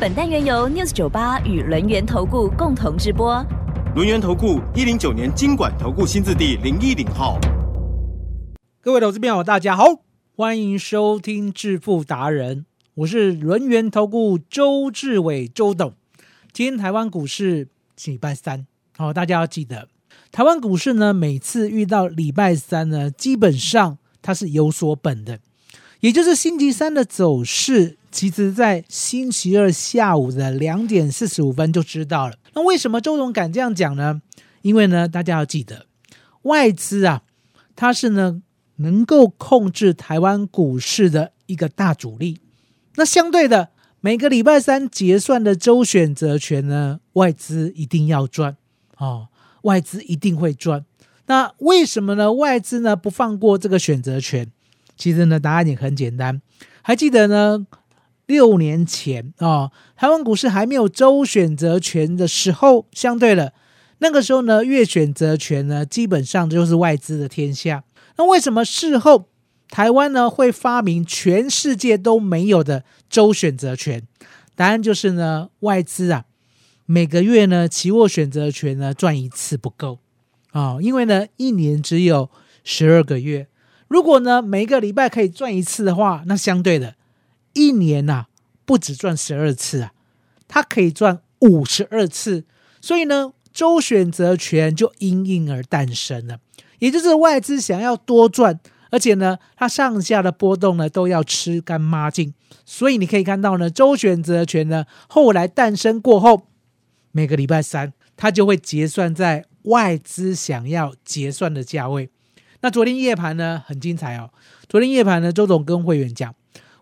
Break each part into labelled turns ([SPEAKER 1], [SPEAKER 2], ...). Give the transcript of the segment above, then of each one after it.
[SPEAKER 1] 本单元由 News 九八与轮源投顾共同直播。
[SPEAKER 2] 轮源投顾一零九年经管投顾新字第零一零号。
[SPEAKER 3] 各位投资朋友，大家好，欢迎收听致富达人，我是轮源投顾周志伟周董。今天台湾股市礼拜三，好、大家要记得，台湾股市呢，每次遇到礼拜三呢，基本上它是有所本的，也就是星期三的走势，其实在星期二下午的两点四十五分就知道了。那为什么周董敢这样讲呢？因为呢，大家要记得，外资啊，它是呢能够控制台湾股市的一个大主力。那相对的，每个礼拜三结算的周选择权呢，外资一定要赚哦，外资一定会赚。那为什么呢？外资呢不放过这个选择权？其实呢，答案也很简单。还记得呢？六年前啊、哦，台湾股市还没有周选择权的时候，相对的，那个时候呢，月选择权呢，基本上就是外资的天下。那为什么事后台湾呢会发明全世界都没有的周选择权？答案就是呢，外资啊，每个月呢，期货选择权呢赚一次不够啊、哦，因为呢，一年只有十二个月。如果呢，每个礼拜可以赚一次的话，那相对的。一年呐、啊，不止赚十二次啊，它可以赚五十二次，所以呢，周选择权就因应而诞生了。也就是外资想要多赚，而且呢，它上下的波动呢都要吃干抹净。所以你可以看到呢，周选择权呢后来诞生过后，每个礼拜三它就会结算在外资想要结算的价位。那昨天夜盘呢很精彩哦，昨天夜盘呢，周总跟会员讲。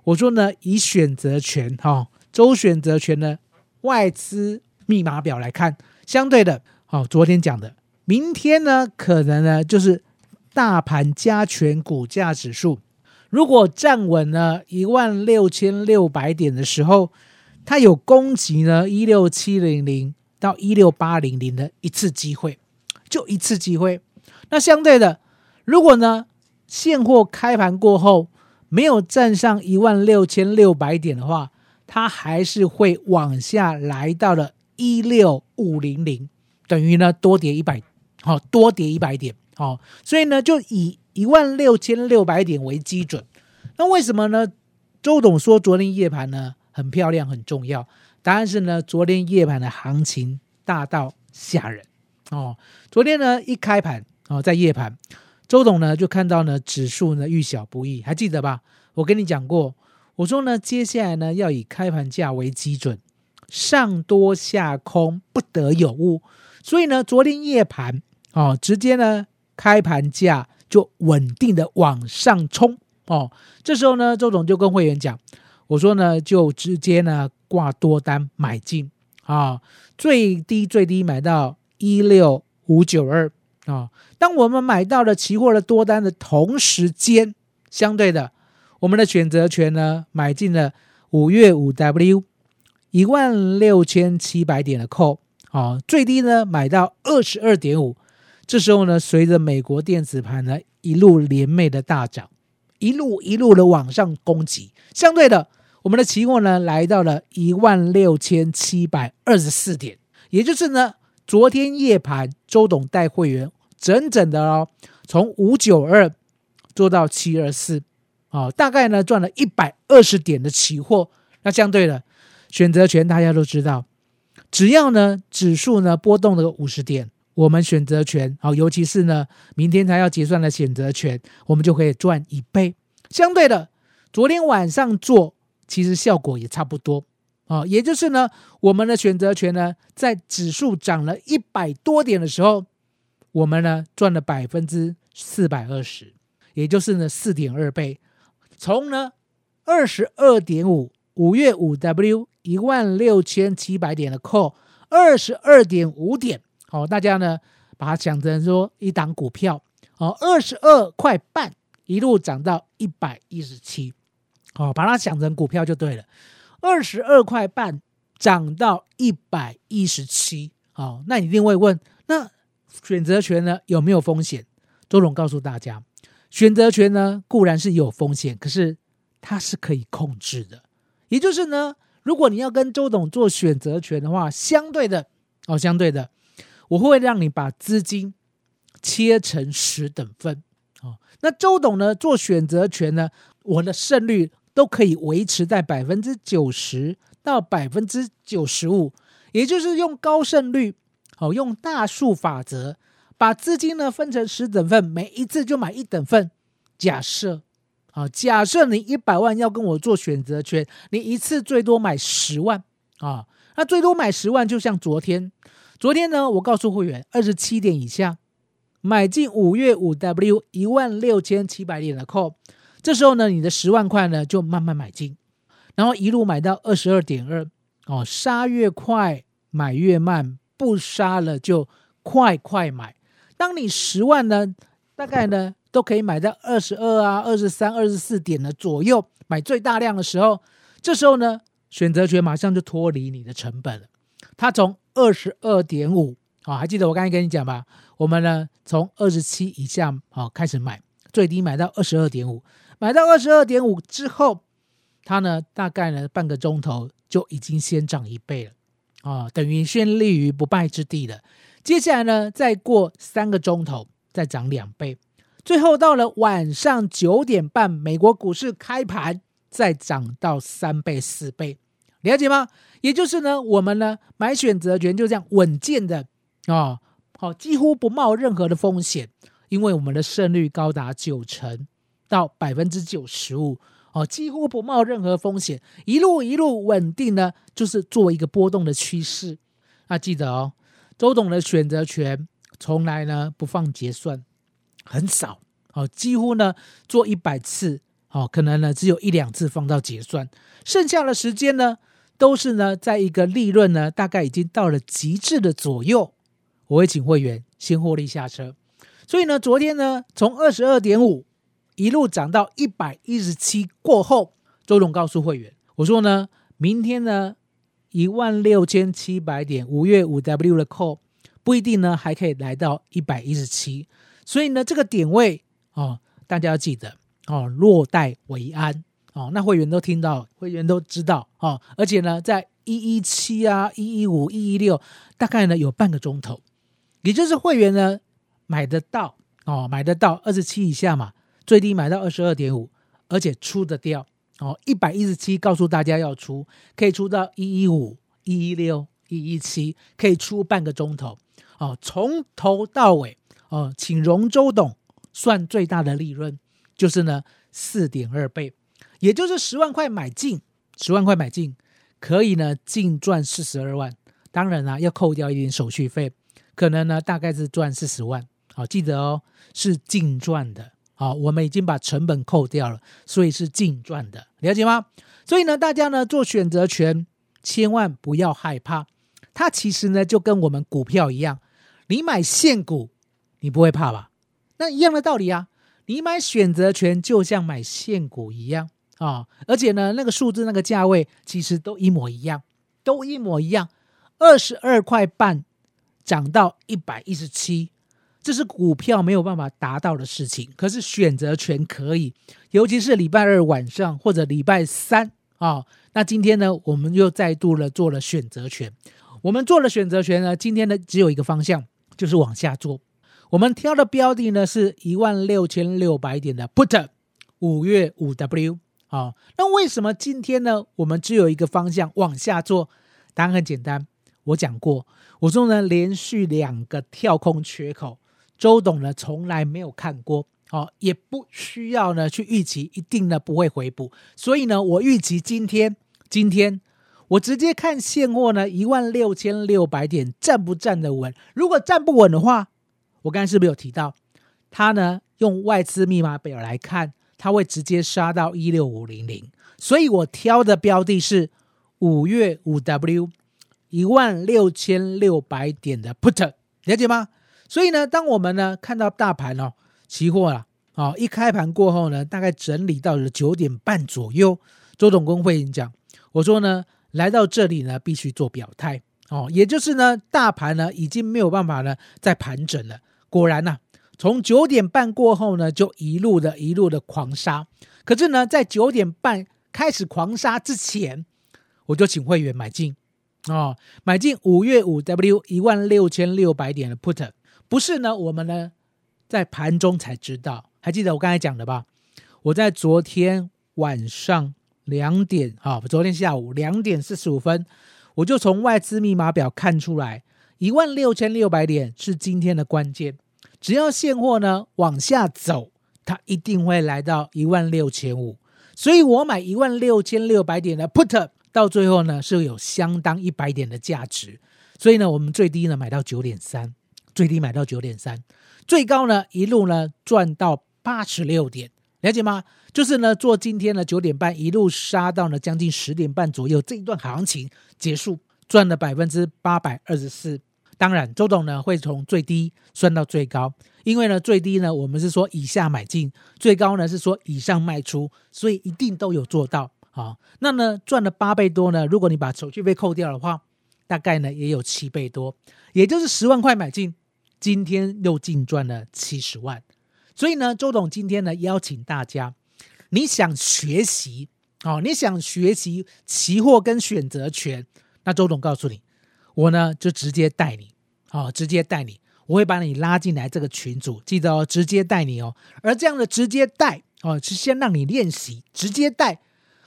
[SPEAKER 3] 我说呢，以选择权哈、哦，周选择权的，外资密码表来看，相对的，好、哦，昨天讲的，明天呢，可能呢就是大盘加权股价指数，如果站稳了一万六千六百点的时候，它有攻击呢一六七零零到一六八零零的一次机会，就一次机会。那相对的，如果呢现货开盘过后，没有站上一万六千六百点的话，它还是会往下来到了一六五零零，等于呢多跌一百，好多跌一百点，好，所以呢就以一万六千六百点为基准。那为什么呢？周董说昨天夜盘呢很漂亮，很重要。答案是呢，昨天夜盘的行情大到吓人哦。昨天呢一开盘哦，在夜盘。周董呢就看到呢指数呢遇小不易，还记得吧？我跟你讲过，我说呢接下来呢要以开盘价为基准，上多下空不得有误。所以呢昨天夜盘哦，直接呢开盘价就稳定的往上冲哦。这时候呢周董就跟会员讲，我说呢就直接呢挂多单买进啊，最低最低买到一六五九二。啊、哦，当我们买到了期货的多单的同时间，相对的，我们的选择权呢买进了五月五 W 一万六千七百点的 call，啊，最低呢买到二十二点五，这时候呢，随着美国电子盘呢一路连袂的大涨，一路一路的往上攻击，相对的，我们的期货呢来到了一万六千七百二十四点，也就是呢，昨天夜盘周董带会员。整整的哦，从五九二做到七二四，啊，大概呢赚了一百二十点的期货。那相对的选择权，大家都知道，只要呢指数呢波动了五十点，我们选择权啊，尤其是呢明天才要结算的选择权，我们就可以赚一倍。相对的，昨天晚上做其实效果也差不多啊，也就是呢我们的选择权呢在指数涨了一百多点的时候。我们呢赚了百分之四百二十，也就是呢四点二倍，从呢二十二点五五月五 W 一万六千七百点的 call，二十二点五点，好，大家呢把它想成说一档股票，哦，二十二块半一路涨到一百一十七，哦，把它想成股票就对了，二十二块半涨到一百一十七，好，那你一定会问，那选择权呢有没有风险？周总告诉大家，选择权呢固然是有风险，可是它是可以控制的。也就是呢，如果你要跟周董做选择权的话，相对的哦，相对的，我会让你把资金切成十等份哦。那周董呢做选择权呢，我的胜率都可以维持在百分之九十到百分之九十五，也就是用高胜率哦，用大数法则把资金呢分成十等份，每一次就买一等份。假设。啊，假设你一百万要跟我做选择权，你一次最多买十万啊，那最多买十万，就像昨天，昨天呢，我告诉会员，二十七点以下买进五月五 W 一万六千七百点的 call，这时候呢，你的十万块呢就慢慢买进，然后一路买到二十二点二，哦，杀越快买越慢，不杀了就快快买。当你十万呢，大概呢。都可以买到二十二啊、二十三、二十四点的左右，买最大量的时候，这时候呢，选择权马上就脱离你的成本了。它从二十二点五啊，还记得我刚才跟你讲吧？我们呢从二十七以下啊开始买，最低买到二十二点五，买到二十二点五之后，它呢大概呢半个钟头就已经先涨一倍了啊，等于先立于不败之地了。接下来呢，再过三个钟头再涨两倍。最后到了晚上九点半，美国股市开盘再涨到三倍四倍，了解吗？也就是呢，我们呢买选择权就这样稳健的啊，好，几乎不冒任何的风险，因为我们的胜率高达九成到百分之九十五，哦，几乎不冒任何风险，一路一路稳定呢，就是做一个波动的趋势。那记得哦，周董的选择权从来呢不放结算。很少哦，几乎呢做一百次哦，可能呢只有一两次放到结算，剩下的时间呢都是呢在一个利润呢大概已经到了极致的左右，我会请会员先获利下车。所以呢，昨天呢从二十二点五一路涨到一百一十七过后，周总告诉会员，我说呢，明天呢一万六千七百点五月五 W 的 call 不一定呢还可以来到一百一十七。所以呢，这个点位哦，大家要记得哦，落袋为安哦。那会员都听到，会员都知道哦。而且呢，在一一七啊、一一五、一一六，大概呢有半个钟头，也就是会员呢买得到哦，买得到二十七以下嘛，最低买到二十二点五，而且出得掉哦，一百一十七告诉大家要出，可以出到一一五、一一六、一一七，可以出半个钟头哦，从头到尾。哦，请容周董算最大的利润，就是呢四点二倍，也就是十万块买进，十万块买进可以呢净赚四十二万。当然啦，要扣掉一点手续费，可能呢大概是赚四十万。好，记得哦，是净赚的。好，我们已经把成本扣掉了，所以是净赚的，了解吗？所以呢，大家呢做选择权，千万不要害怕，它其实呢就跟我们股票一样，你买现股。你不会怕吧？那一样的道理啊！你买选择权就像买现股一样啊，而且呢，那个数字、那个价位其实都一模一样，都一模一样。二十二块半涨到一百一十七，这是股票没有办法达到的事情，可是选择权可以。尤其是礼拜二晚上或者礼拜三啊，那今天呢，我们又再度了做了选择权。我们做了选择权呢，今天呢只有一个方向，就是往下做。我们挑的标的呢是一万六千六百点的 put，五月五 W 啊，那为什么今天呢我们只有一个方向往下做？答案很简单，我讲过，我说呢连续两个跳空缺口，周董呢从来没有看过，哦，也不需要呢去预期一定呢不会回补，所以呢我预期今天今天我直接看现货呢一万六千六百点站不站得稳，如果站不稳的话。我刚才是不是有提到，它呢用外资密码表来看，它会直接杀到一六五零零，所以我挑的标的是五月五 W 一万六千六百点的 put，了解吗？所以呢，当我们呢看到大盘哦，期货啊，哦一开盘过后呢，大概整理到了九点半左右，周总工会讲，我说呢，来到这里呢，必须做表态哦，也就是呢，大盘呢已经没有办法呢再盘整了。果然呐，从九点半过后呢，就一路的一路的狂杀。可是呢，在九点半开始狂杀之前，我就请会员买进哦，买进五月五 W 一万六千六百点的 put。不是呢，我们呢在盘中才知道，还记得我刚才讲的吧？我在昨天晚上两点啊，昨天下午两点四十五分，我就从外资密码表看出来，一万六千六百点是今天的关键。只要现货呢往下走，它一定会来到一万六千五。所以我买一万六千六百点的 put，到最后呢是有相当一百点的价值。所以呢，我们最低呢买到九点三。最低买到九点三，最高呢一路呢赚到八十六点，了解吗？就是呢做今天的九点半一路杀到呢将近十点半左右，这一段行情结束赚了百分之八百二十四。当然，周董呢会从最低算到最高，因为呢最低呢我们是说以下买进，最高呢是说以上卖出，所以一定都有做到啊。那呢赚了八倍多呢，如果你把手续费扣掉的话，大概呢也有七倍多，也就是十万块买进。今天又净赚了七十万，所以呢，周董今天呢邀请大家，你想学习哦，你想学习期货跟选择权，那周董告诉你，我呢就直接带你，哦，直接带你，我会把你拉进来这个群组，记得哦，直接带你哦。而这样的直接带哦，是先让你练习，直接带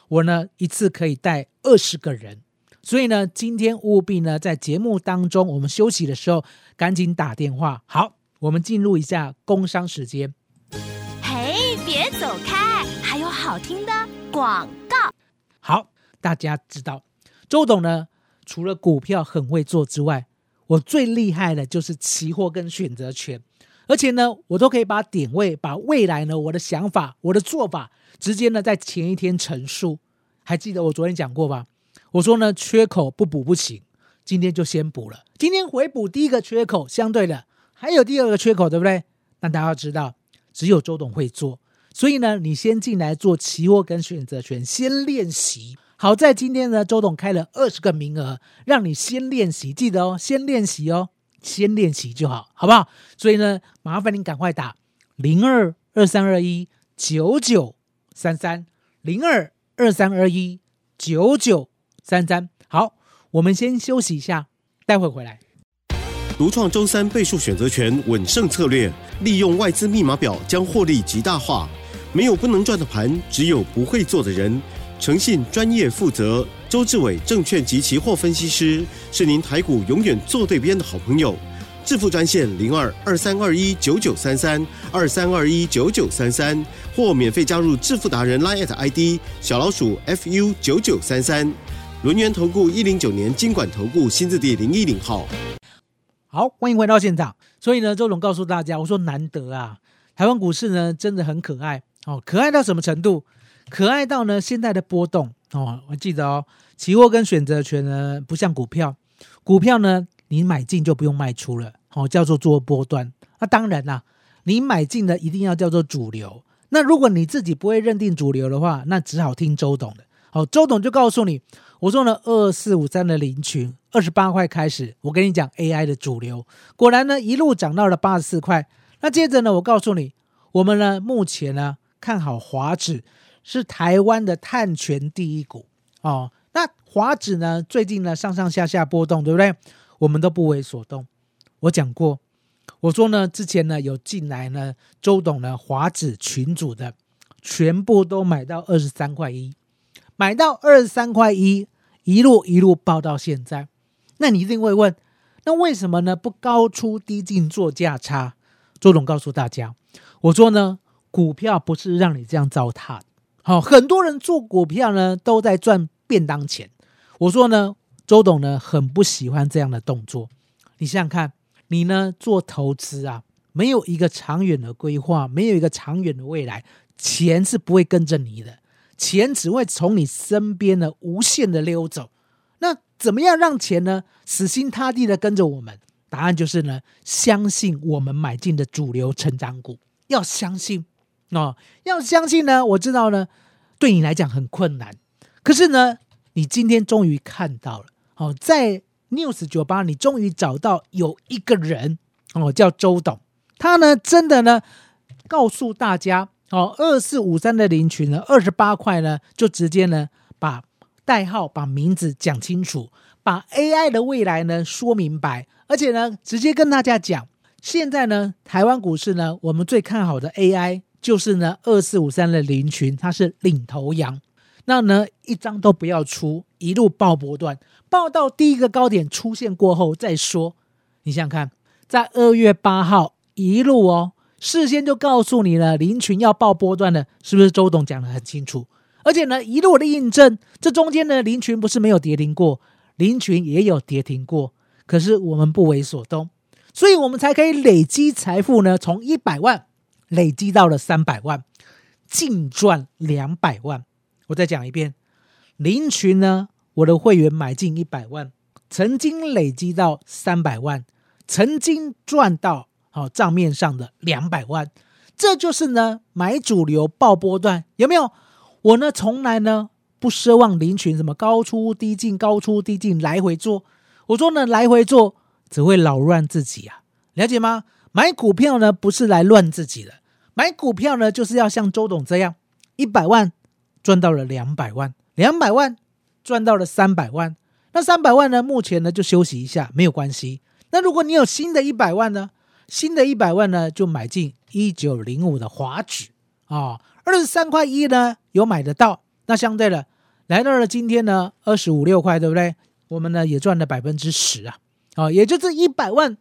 [SPEAKER 3] 我呢一次可以带二十个人。所以呢，今天务必呢，在节目当中，我们休息的时候赶紧打电话。好，我们进入一下工商时间。
[SPEAKER 1] 嘿，别走开，还有好听的广告。
[SPEAKER 3] 好，大家知道周董呢，除了股票很会做之外，我最厉害的就是期货跟选择权，而且呢，我都可以把点位、把未来呢，我的想法、我的做法，直接呢在前一天陈述。还记得我昨天讲过吧？我说呢，缺口不补不行，今天就先补了。今天回补第一个缺口，相对的还有第二个缺口，对不对？那大家要知道，只有周董会做，所以呢，你先进来做期货跟选择权，先练习。好在今天呢，周董开了二十个名额，让你先练习，记得哦，先练习哦，先练习就好，好不好？所以呢，麻烦您赶快打零二二三二一九九三三零二二三二一九九。三三好，我们先休息一下，待会回来。
[SPEAKER 2] 独创周三倍数选择权稳胜策略，利用外资密码表将获利极大化。没有不能赚的盘，只有不会做的人。诚信、专业、负责，周志伟证券及期货分析师是您台股永远做对边的好朋友。致富专线零二二三二一九九三三二三二一九九三三，或免费加入致富达人 Line ID 小老鼠 fu 九九三三。轮源投顾一零九年经管投顾新字第零一零号，
[SPEAKER 3] 好，欢迎回到现场。所以呢，周总告诉大家，我说难得啊，台湾股市呢真的很可爱哦，可爱到什么程度？可爱到呢现在的波动哦，我记得哦，期货跟选择权呢不像股票，股票呢你买进就不用卖出了，哦，叫做做波段。那当然啦，你买进的一定要叫做主流。那如果你自己不会认定主流的话，那只好听周董的。好，周董就告诉你。我说呢，二四五三的零群二十八块开始，我跟你讲 AI 的主流，果然呢一路涨到了八十四块。那接着呢，我告诉你，我们呢目前呢看好华指是台湾的碳权第一股哦。那华指呢最近呢上上下下波动，对不对？我们都不为所动。我讲过，我说呢之前呢有进来呢周董呢华指群组的，全部都买到二十三块一，买到二十三块一。一路一路报到现在，那你一定会问，那为什么呢？不高出低进做价差？周董告诉大家，我说呢，股票不是让你这样糟蹋。好，很多人做股票呢都在赚便当钱。我说呢，周董呢很不喜欢这样的动作。你想想看，你呢做投资啊，没有一个长远的规划，没有一个长远的未来，钱是不会跟着你的。钱只会从你身边呢无限的溜走。那怎么样让钱呢死心塌地的跟着我们？答案就是呢，相信我们买进的主流成长股，要相信哦，要相信呢。我知道呢，对你来讲很困难，可是呢，你今天终于看到了哦，在 News 酒吧，你终于找到有一个人哦，叫周董，他呢真的呢告诉大家哦，二四五三的林群呢，二十八块呢，就直接呢把代号、把名字讲清楚，把 AI 的未来呢说明白。而且呢，直接跟大家讲，现在呢，台湾股市呢，我们最看好的 AI 就是呢，二四五三的林群，它是领头羊。那呢，一张都不要出，一路爆波段，爆到第一个高点出现过后再说。你想想看，在二月八号一路哦，事先就告诉你了，林群要报波段的，是不是？周董讲的很清楚。而且呢，一路的印证，这中间呢，林群不是没有跌停过，林群也有跌停过。可是我们不为所动，所以我们才可以累积财富呢，从一百万累积到了三百万，净赚两百万。我再讲一遍，林群呢，我的会员买进一百万，曾经累积到三百万，曾经赚到好账面上的两百万，这就是呢买主流爆波段，有没有？我呢从来呢不奢望林群什么高出低进，高出低进来回做。我说呢，来回做只会扰乱自己啊，了解吗？买股票呢，不是来乱自己的，买股票呢，就是要像周董这样，一百万赚到了两百万，两百万赚到了三百万，那三百万呢，目前呢就休息一下，没有关系。那如果你有新的一百万呢，新的一百万呢，就买进一九零五的华指。啊，二十三块一呢有买得到，那相对的来到了今天呢，二十五六块，对不对？我们呢也赚了百分之十啊，啊，也就是一百万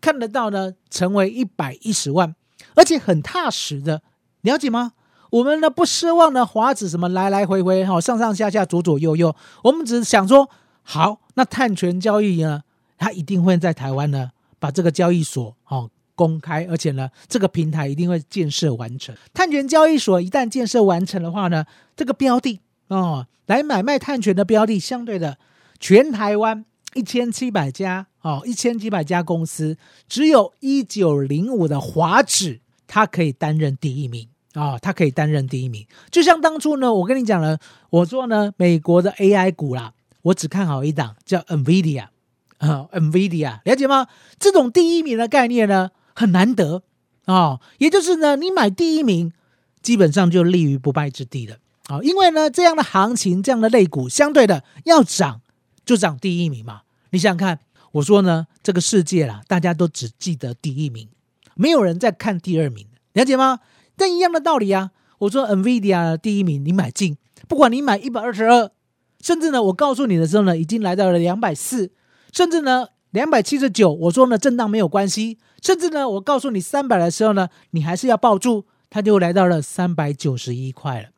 [SPEAKER 3] 看得到呢，成为一百一十万，而且很踏实的，了解吗？我们呢不奢望呢华指什么来来回回哈，上上下下左左右右，我们只想说，好，那碳权交易呢，它一定会在台湾呢把这个交易所哦公开，而且呢这个平台一定会建设完成。碳权交易所一旦建设完成的话呢，这个标的哦来买卖碳权的标的，相对的。全台湾一千七百家哦，一千七百家公司，只有一九零五的华指，它可以担任第一名啊，它可以担任第一名。就像当初呢，我跟你讲了，我说呢，美国的 AI 股啦，我只看好一档叫 NVIDIA 啊，NVIDIA 了解吗？这种第一名的概念呢，很难得啊，也就是呢，你买第一名，基本上就立于不败之地了啊，因为呢，这样的行情，这样的类股，相对的要涨。就涨第一名嘛？你想想看，我说呢，这个世界啦，大家都只记得第一名，没有人在看第二名，了解吗？但一样的道理啊。我说 Nvidia 第一名，你买进，不管你买一百二十二，甚至呢，我告诉你的时候呢，已经来到了两百四，甚至呢两百七十九。我说呢，震荡没有关系，甚至呢，我告诉你三百的时候呢，你还是要抱住，它就来到了三百九十一块了。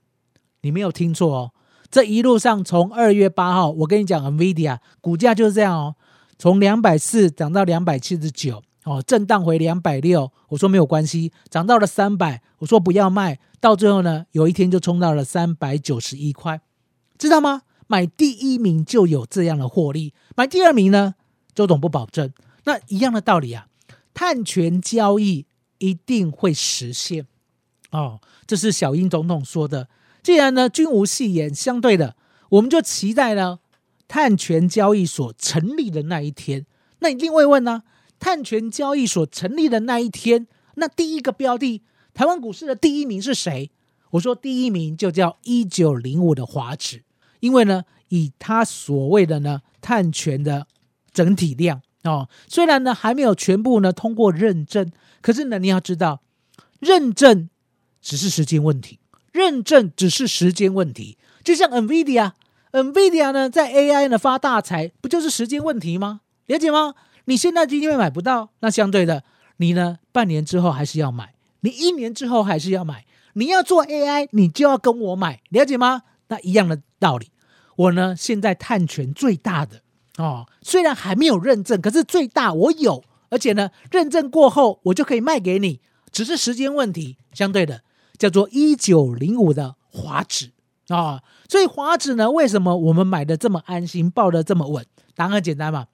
[SPEAKER 3] 你没有听错哦。这一路上，从二月八号，我跟你讲，NVIDIA 股价就是这样哦，从两百四涨到两百七十九，哦，震荡回两百六，我说没有关系，涨到了三百，我说不要卖，到最后呢，有一天就冲到了三百九十一块，知道吗？买第一名就有这样的获利，买第二名呢，周董不保证。那一样的道理啊，碳权交易一定会实现，哦，这是小英总统说的。既然呢，均无戏言，相对的，我们就期待呢，碳权交易所成立的那一天。那一定会问呢，碳权交易所成立的那一天，那第一个标的，台湾股市的第一名是谁？我说第一名就叫一九零五的华指，因为呢，以他所谓的呢碳权的整体量哦，虽然呢还没有全部呢通过认证，可是呢你要知道，认证只是时间问题。认证只是时间问题，就像 NVIDIA，NVIDIA 呢在 AI 呢发大财，不就是时间问题吗？了解吗？你现在今天买不到，那相对的，你呢半年之后还是要买，你一年之后还是要买。你要做 AI，你就要跟我买，了解吗？那一样的道理，我呢现在探权最大的哦，虽然还没有认证，可是最大我有，而且呢认证过后我就可以卖给你，只是时间问题。相对的。叫做一九零五的华指啊。所以华指呢，为什么我们买的这么安心，抱的这么稳？答案很简单嘛，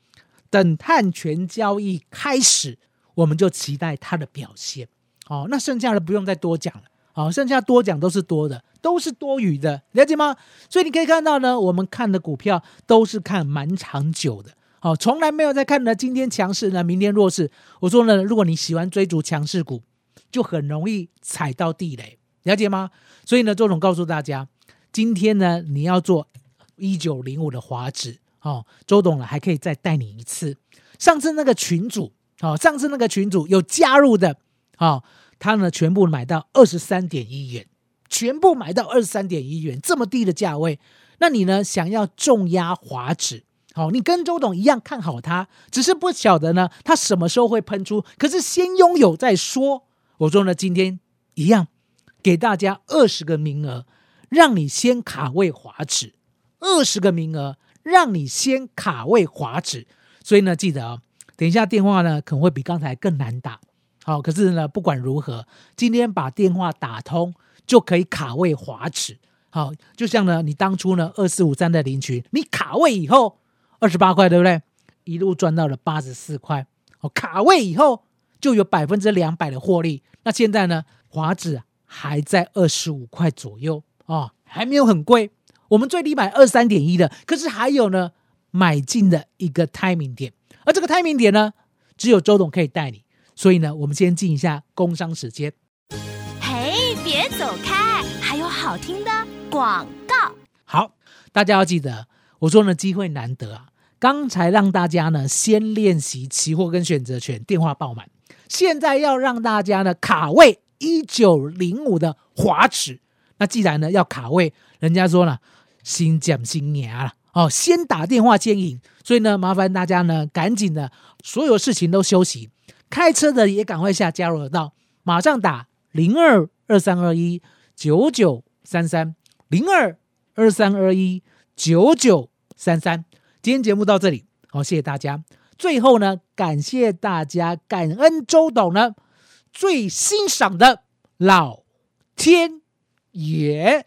[SPEAKER 3] 等碳权交易开始，我们就期待它的表现。哦，那剩下的不用再多讲了。好，剩下多讲都是多的，都是多余的，了解吗？所以你可以看到呢，我们看的股票都是看蛮长久的。好，从来没有在看呢，今天强势呢，明天弱势。我说呢，如果你喜欢追逐强势股，就很容易踩到地雷，了解吗？所以呢，周总告诉大家，今天呢，你要做一九零五的华指，哦，周董呢还可以再带你一次。上次那个群主，哦，上次那个群主有加入的，哦。他呢，全部买到二十三点一元，全部买到二十三点一元，这么低的价位，那你呢，想要重压华指，好，你跟周董一样看好它，只是不晓得呢，它什么时候会喷出，可是先拥有再说。我说呢，今天一样，给大家二十个名额，让你先卡位华指，二十个名额，让你先卡位华指。所以呢，记得哦，等一下电话呢，可能会比刚才更难打。好，可是呢，不管如何，今天把电话打通就可以卡位华指。好，就像呢，你当初呢二四五三的林群，你卡位以后二十八块，对不对？一路赚到了八十四块。哦，卡位以后就有百分之两百的获利。那现在呢，华指还在二十五块左右哦，还没有很贵。我们最低买二三点一的，可是还有呢买进的一个 timing 点，而这个 timing 点呢，只有周董可以带你。所以呢，我们先进一下工商时间。
[SPEAKER 4] 嘿，别走开，还有好听的广告。
[SPEAKER 3] 好，大家要记得，我说呢，机会难得啊。刚才让大家呢先练习期货跟选择权，电话爆满。现在要让大家呢卡位一九零五的华指。那既然呢要卡位，人家说了，新讲新年了哦，先打电话先赢。所以呢，麻烦大家呢赶紧的，所有事情都休息。开车的也赶快下加入得到，马上打零二二三二一九九三三零二二三二一九九三三。今天节目到这里，好，谢谢大家。最后呢，感谢大家，感恩周董呢最欣赏的老天爷。